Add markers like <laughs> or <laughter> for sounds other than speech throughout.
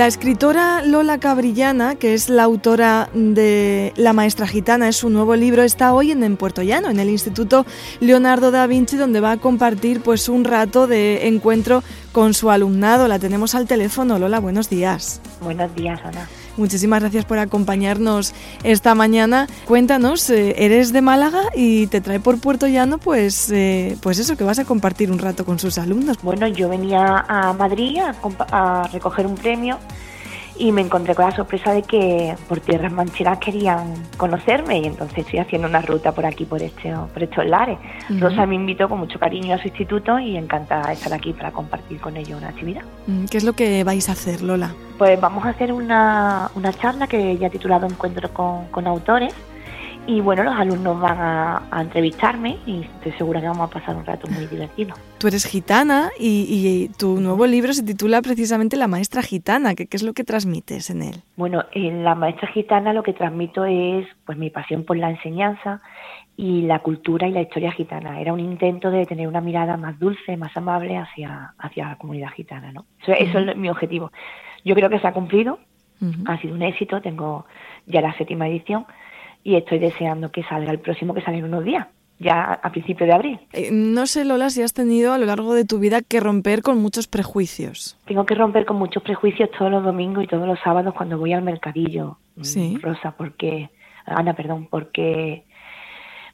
La escritora Lola Cabrillana, que es la autora de La Maestra Gitana, es su nuevo libro, está hoy en, en Puerto Llano, en el Instituto Leonardo da Vinci, donde va a compartir pues un rato de encuentro con su alumnado. La tenemos al teléfono. Lola, buenos días. Buenos días, Ana. Muchísimas gracias por acompañarnos esta mañana. Cuéntanos, eh, eres de Málaga y te trae por Puerto Llano, pues, eh, pues eso, que vas a compartir un rato con sus alumnos. Bueno, yo venía a Madrid a, a recoger un premio y me encontré con la sorpresa de que por tierras mancheras querían conocerme y entonces estoy haciendo una ruta por aquí, por, este, por estos lares. Rosa me invitó con mucho cariño a su instituto y encantada de estar aquí para compartir con ellos una actividad. Mm, ¿Qué es lo que vais a hacer, Lola? Pues vamos a hacer una, una charla que ya he titulado Encuentro con, con autores y bueno, los alumnos van a, entrevistarme y estoy segura que vamos a pasar un rato muy divertido. Tú eres gitana y, tu nuevo libro se titula precisamente La Maestra Gitana. ¿Qué, es lo que transmites en él? Bueno, en La Maestra Gitana lo que transmito es pues mi pasión por la enseñanza y la cultura y la historia gitana. Era un intento de tener una mirada más dulce, más amable hacia, hacia la comunidad gitana. ¿no? Eso, es mi objetivo. Yo creo que se ha cumplido, ha sido un éxito, tengo ya la séptima edición y estoy deseando que salga el próximo que sale en unos días ya a principios de abril. Eh, no sé, Lola, si has tenido a lo largo de tu vida que romper con muchos prejuicios. Tengo que romper con muchos prejuicios todos los domingos y todos los sábados cuando voy al mercadillo, mm, sí. Rosa, porque, Ana, perdón, porque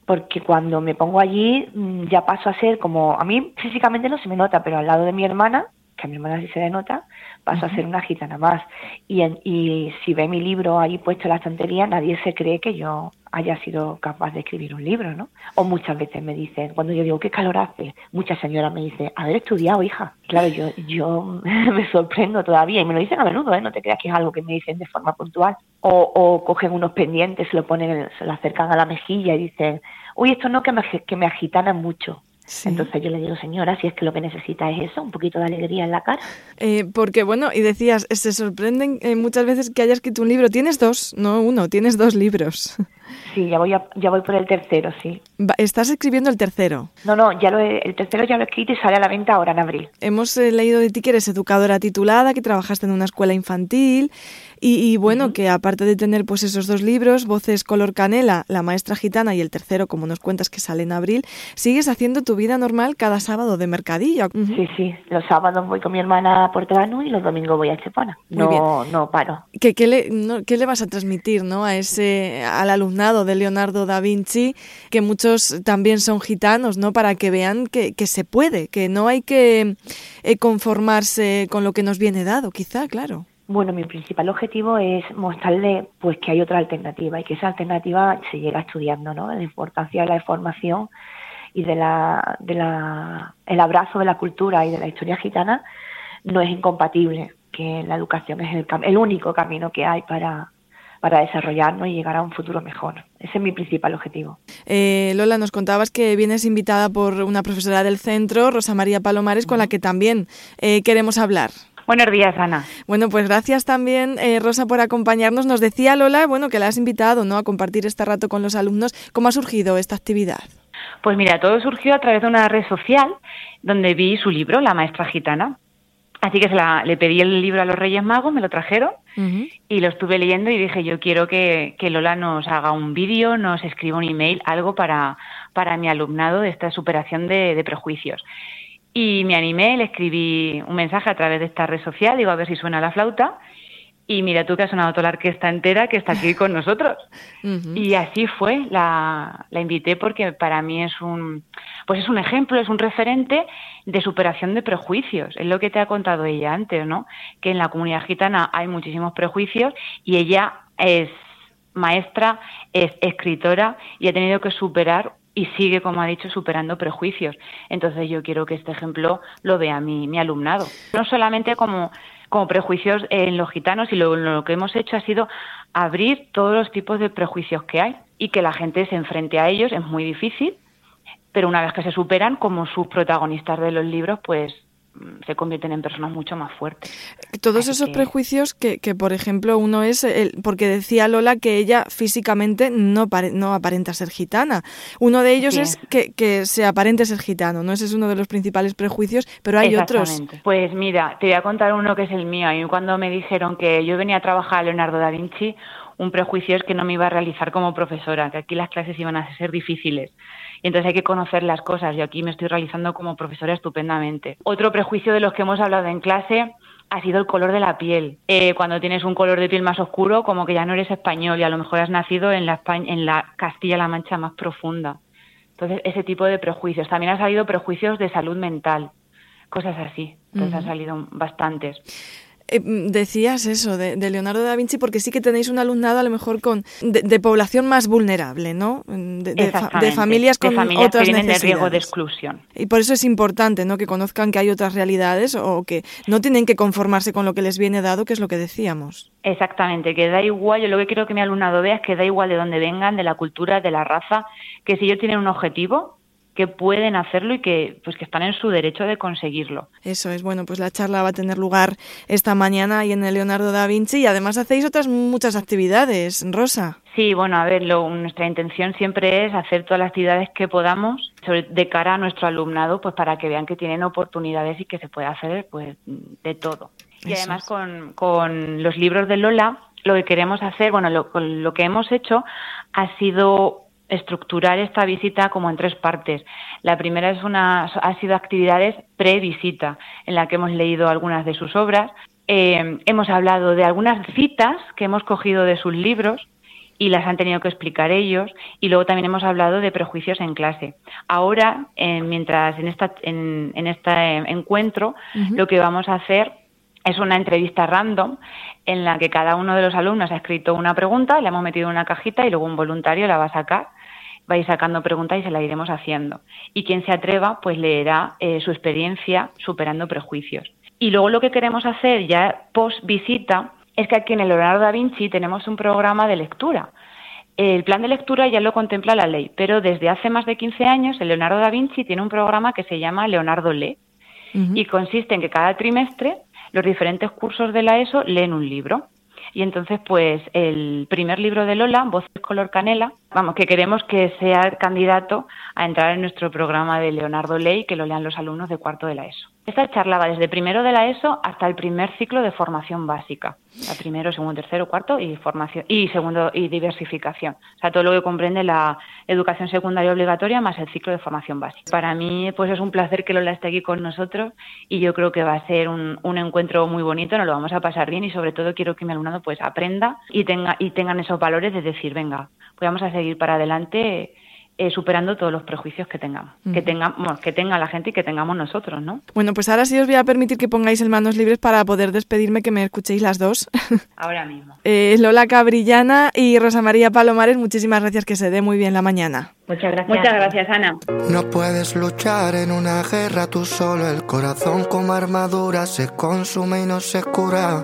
porque cuando me pongo allí mm, ya paso a ser como, a mí físicamente no se me nota, pero al lado de mi hermana, que a mi hermana sí se le nota, paso a ser una gitana más. Y, y si ve mi libro ahí puesto en la estantería, nadie se cree que yo haya sido capaz de escribir un libro, ¿no? O muchas veces me dicen, cuando yo digo, ¿qué calor hace? Muchas señoras me dicen, haber estudiado, hija. Claro, yo, yo <laughs> me sorprendo todavía y me lo dicen a menudo, ¿eh? No te creas que es algo que me dicen de forma puntual. O, o cogen unos pendientes, se lo ponen, se lo acercan a la mejilla y dicen, uy, esto no, que me, que me agitana mucho. Entonces yo le digo, señora, si es que lo que necesita es eso, un poquito de alegría en la cara. Eh, porque, bueno, y decías, se sorprenden eh, muchas veces que hayas escrito un libro. Tienes dos, no uno, tienes dos libros. <laughs> Sí, ya voy, ya voy por el tercero, sí. ¿Estás escribiendo el tercero? No, no, ya lo el tercero ya lo he escrito y sale a la venta ahora en abril. Hemos eh, leído de ti que eres educadora titulada, que trabajaste en una escuela infantil y, bueno, que aparte de tener pues esos dos libros, Voces color canela, La maestra gitana y el tercero, como nos cuentas que sale en abril, sigues haciendo tu vida normal cada sábado de mercadillo. Sí, sí, los sábados voy con mi hermana a Puerto y los domingos voy a Estepona. No, no paro. ¿Qué, qué, le, ¿Qué le vas a transmitir ¿no? a ese, al de Leonardo da Vinci, que muchos también son gitanos, ¿no? Para que vean que, se puede, que no hay que eh, conformarse con lo que nos viene dado, quizá, claro. Bueno, mi principal objetivo es mostrarle pues que hay otra alternativa y que esa alternativa se llega estudiando, ¿no? La importancia de la formación y de la, de el abrazo de la cultura y de la historia gitana no es incompatible, que la educación es el único camino que hay para, para desarrollarnos y llegar a un futuro mejor. Ese es mi principal objetivo. Eh, Lola, nos contabas que vienes invitada por una profesora del centro, Rosa María Palomares, con la que también eh, queremos hablar. Buenos días, Ana. Bueno, pues gracias también, eh, Rosa, por acompañarnos. Nos decía Lola, bueno, que la has invitado ¿no? a compartir este rato con los alumnos. ¿Cómo ha surgido esta actividad? Pues mira, todo surgió a través de una red social donde vi su libro, La Maestra Gitana. Así que se la, le pedí el libro a los Reyes Magos, me lo trajeron y lo estuve leyendo y dije, yo quiero que, que Lola nos haga un vídeo, nos escriba un email, algo para, para mi alumnado de esta superación de, de prejuicios. Y me animé, le escribí un mensaje a través de esta red social, digo a ver si suena la flauta. Y mira tú que ha sonado toda la orquesta entera que está aquí con nosotros. <laughs> Y así fue, la, la, invité porque para mí es un, pues es un ejemplo, es un referente de superación de prejuicios. Es lo que te ha contado ella antes, ¿no? Que en la comunidad gitana hay muchísimos prejuicios y ella es maestra, es escritora y ha tenido que superar y sigue, como ha dicho, superando prejuicios. Entonces yo quiero que este ejemplo lo vea mi, mi alumnado. No solamente como, como prejuicios en los gitanos, y lo, que hemos hecho ha sido abrir todos los tipos de prejuicios que hay y que la gente se enfrente a ellos. Es muy difícil, pero una vez que se superan, como sus protagonistas de los libros, pues se convierten en personas mucho más fuertes. Todos esos prejuicios que, que, por ejemplo, uno es, el, porque decía Lola que ella físicamente no, no aparenta ser gitana. Uno de ellos es que, que, se aparente ser gitano, ¿no? Ese es uno de los principales prejuicios, pero hay otros. Pues mira, te voy a contar uno que es el mío. A mí cuando me dijeron que yo venía a trabajar a Leonardo da Vinci, un prejuicio es que no me iba a realizar como profesora, que aquí las clases iban a ser difíciles. Y entonces hay que conocer las cosas. Yo aquí me estoy realizando como profesora estupendamente. Otro prejuicio de los que hemos hablado en clase ha sido el color de la piel. Eh, cuando tienes un color de piel más oscuro, como que ya no eres español y a lo mejor has nacido en la, en la Castilla-La Mancha más profunda. Entonces, ese tipo de prejuicios. También han salido prejuicios de salud mental, cosas así. Entonces, han salido bastantes. Eh, decías eso de, Leonardo da Vinci porque sí que tenéis un alumnado a lo mejor con de, población más vulnerable, ¿no? De, familias con otras que necesidades. de riesgo de exclusión. Y por eso es importante, ¿no? Que conozcan que hay otras realidades o que no tienen que conformarse con lo que les viene dado, que es lo que decíamos. Exactamente, que da igual, yo lo que quiero que mi alumnado vea es que da igual de dónde vengan, de la cultura, de la raza, que si ellos tienen un objetivo, que pueden hacerlo y que pues que están en su derecho de conseguirlo. Eso es, bueno, pues la charla va a tener lugar esta mañana ahí en el Leonardo da Vinci y además hacéis otras muchas actividades, Rosa. Sí, bueno, a ver, nuestra intención siempre es hacer todas las actividades que podamos sobre, de cara a nuestro alumnado, pues para que vean que tienen oportunidades y que se puede hacer pues de todo. Y además con, con los libros de Lola, lo que queremos hacer, bueno, lo, lo que hemos hecho ha sido estructurar esta visita como en tres partes. La primera es una, ha sido actividades pre-visita, en la que hemos leído algunas de sus obras. Eh, hemos hablado de algunas citas que hemos cogido de sus libros y las han tenido que explicar ellos. Y luego también hemos hablado de prejuicios en clase. Ahora, eh, mientras en, esta, en, este encuentro, lo que vamos a hacer es una entrevista random en la que cada uno de los alumnos ha escrito una pregunta, le hemos metido en una cajita y luego un voluntario la va a sacar vais sacando preguntas y se la iremos haciendo. Y quien se atreva, pues leerá eh, su experiencia superando prejuicios. Y luego lo que queremos hacer ya post visita es que aquí en el Leonardo da Vinci tenemos un programa de lectura. El plan de lectura ya lo contempla la ley, pero desde hace más de 15 años el Leonardo da Vinci tiene un programa que se llama Leonardo Lee y consiste en que cada trimestre los diferentes cursos de la ESO leen un libro. Y entonces, pues, el primer libro de Lola, Voces color canela, vamos, que queremos que sea candidato a entrar en nuestro programa de Leonardo Ley, que lo lean los alumnos de cuarto de la ESO. Esta charla va desde primero de la ESO hasta el primer ciclo de formación básica. La primero, segundo, tercero, cuarto y formación y segundo y diversificación. O sea, todo lo que comprende la educación secundaria obligatoria más el ciclo de formación básica. Para mí, pues es un placer que Lola esté aquí con nosotros y yo creo que va a ser un, encuentro muy bonito, nos lo vamos a pasar bien y sobre todo quiero que mi alumnado pues aprenda y tenga y tengan esos valores de decir, venga, pues vamos a seguir para adelante eh, superando todos los prejuicios que tengamos, que tengamos, que tenga la gente y que tengamos nosotros, ¿no? Bueno, pues ahora sí os voy a permitir que pongáis en manos libres para poder despedirme, que me escuchéis las dos. <laughs> Ahora mismo. Eh, Lola Cabrillana y Rosa María Palomares, muchísimas gracias, que se dé muy bien la mañana. Muchas gracias. Muchas gracias, Ana. No puedes luchar en una guerra tú solo, el corazón como armadura se consume y no se cura.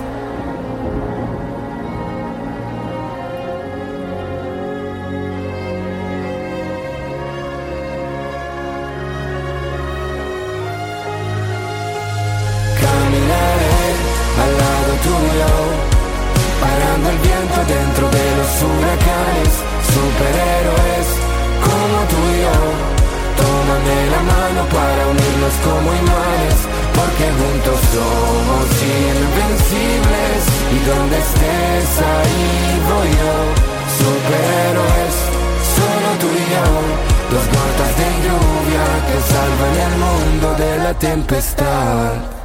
Mano para unirnos como imanes, porque juntos somos invencibles. Y donde estés ahí voy yo, superhéroes, solo tú y yo. Dos gotas de lluvia que salvan el mundo de la tempestad.